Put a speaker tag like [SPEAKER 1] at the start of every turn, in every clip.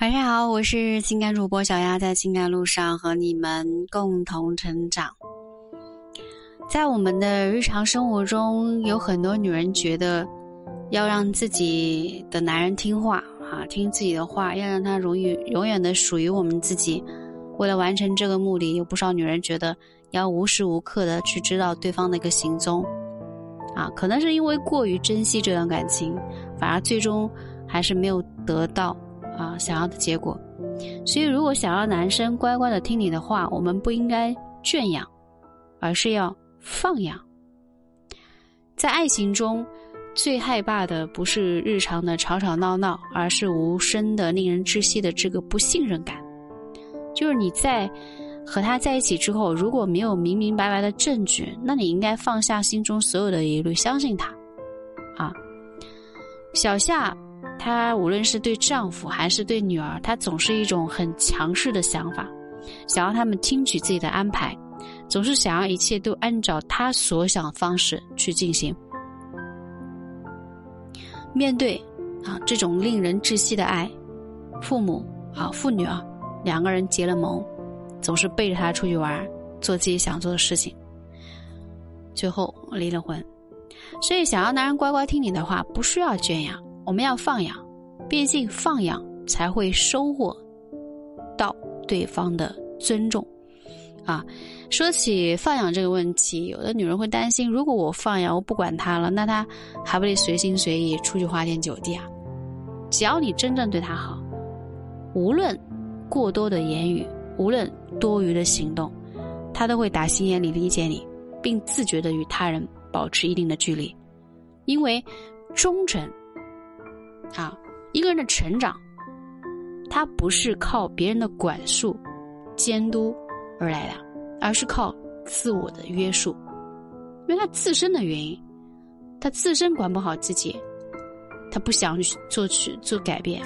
[SPEAKER 1] 晚上好，我是情感主播小丫，在情感路上和你们共同成长。在我们的日常生活中，有很多女人觉得要让自己的男人听话啊，听自己的话，要让他永远永远的属于我们自己。为了完成这个目的，有不少女人觉得要无时无刻的去知道对方的一个行踪啊，可能是因为过于珍惜这段感情，反而最终还是没有得到。啊，想要的结果。所以，如果想要男生乖乖的听你的话，我们不应该圈养，而是要放养。在爱情中，最害怕的不是日常的吵吵闹闹，而是无声的、令人窒息的这个不信任感。就是你在和他在一起之后，如果没有明明白白的证据，那你应该放下心中所有的疑虑，相信他。啊，小夏。她无论是对丈夫还是对女儿，她总是一种很强势的想法，想要他们听取自己的安排，总是想要一切都按照她所想方式去进行。面对啊这种令人窒息的爱，父母啊父女啊两个人结了盟，总是背着他出去玩，做自己想做的事情，最后离了婚。所以，想要男人乖乖听你的话，不需要圈养。我们要放养，毕竟放养才会收获到对方的尊重啊。说起放养这个问题，有的女人会担心：如果我放养，我不管他了，那他还不得随心随意出去花天酒地啊？只要你真正对他好，无论过多的言语，无论多余的行动，他都会打心眼里理解你，并自觉的与他人保持一定的距离，因为忠诚。啊，一个人的成长，他不是靠别人的管束、监督而来的，而是靠自我的约束。因为他自身的原因，他自身管不好自己，他不想做去做改变，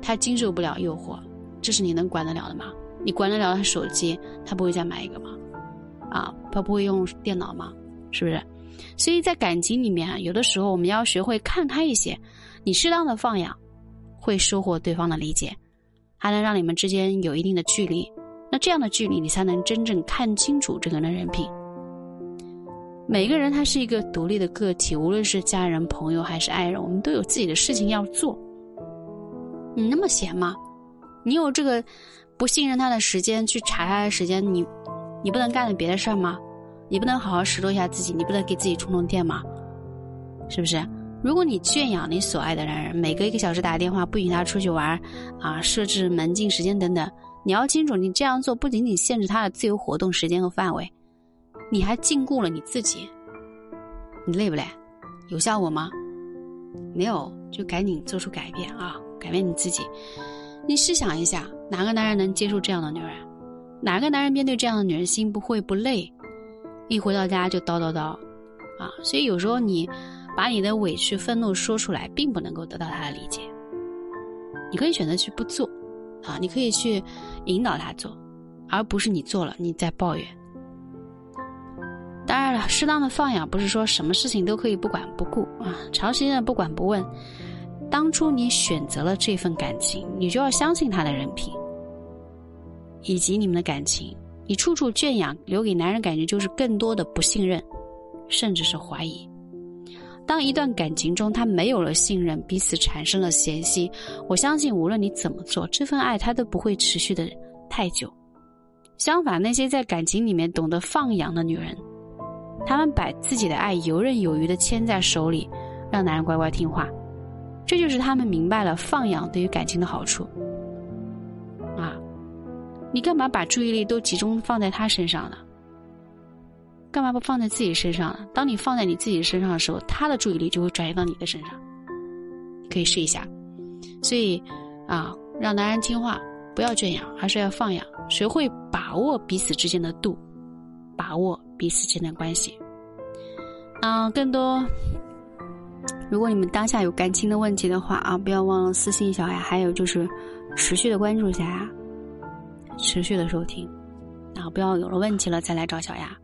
[SPEAKER 1] 他经受不了诱惑，这是你能管得了的吗？你管得了他手机，他不会再买一个吗？啊，他不会用电脑吗？是不是？所以在感情里面啊，有的时候我们要学会看开一些。你适当的放养，会收获对方的理解，还能让你们之间有一定的距离。那这样的距离，你才能真正看清楚这个人的人品。每个人他是一个独立的个体，无论是家人、朋友还是爱人，我们都有自己的事情要做。你那么闲吗？你有这个不信任他的时间去查他的时间，你你不能干点别的事儿吗？你不能好好拾掇一下自己？你不能给自己充充电吗？是不是？如果你圈养你所爱的男人，每隔一个小时打电话，不允他出去玩，啊，设置门禁时间等等，你要清楚，你这样做不仅仅限制他的自由活动时间和范围，你还禁锢了你自己。你累不累？有效果吗？没有，就赶紧做出改变啊！改变你自己。你试想一下，哪个男人能接受这样的女人？哪个男人面对这样的女人心不会不累？一回到家就叨叨叨，啊！所以有时候你。把你的委屈、愤怒说出来，并不能够得到他的理解。你可以选择去不做，啊，你可以去引导他做，而不是你做了你在抱怨。当然了，适当的放养不是说什么事情都可以不管不顾啊，长时间的不管不问。当初你选择了这份感情，你就要相信他的人品，以及你们的感情。你处处圈养，留给男人感觉就是更多的不信任，甚至是怀疑。当一段感情中他没有了信任，彼此产生了嫌隙，我相信无论你怎么做，这份爱他都不会持续的太久。相反，那些在感情里面懂得放养的女人，她们把自己的爱游刃有余的牵在手里，让男人乖乖听话，这就是他们明白了放养对于感情的好处。你干嘛把注意力都集中放在他身上呢？干嘛不放在自己身上呢？当你放在你自己身上的时候，他的注意力就会转移到你的身上。可以试一下。所以，啊，让男人听话，不要圈养，还是要放养，学会把握彼此之间的度，把握彼此之间的关系。啊，更多，如果你们当下有感情的问题的话啊，不要忘了私信小雅，还有就是持续的关注小雅，持续的收听，然后不要有了问题了再来找小丫。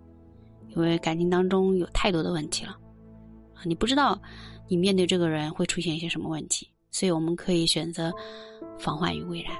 [SPEAKER 1] 因为感情当中有太多的问题了，啊，你不知道你面对这个人会出现一些什么问题，所以我们可以选择防患于未然。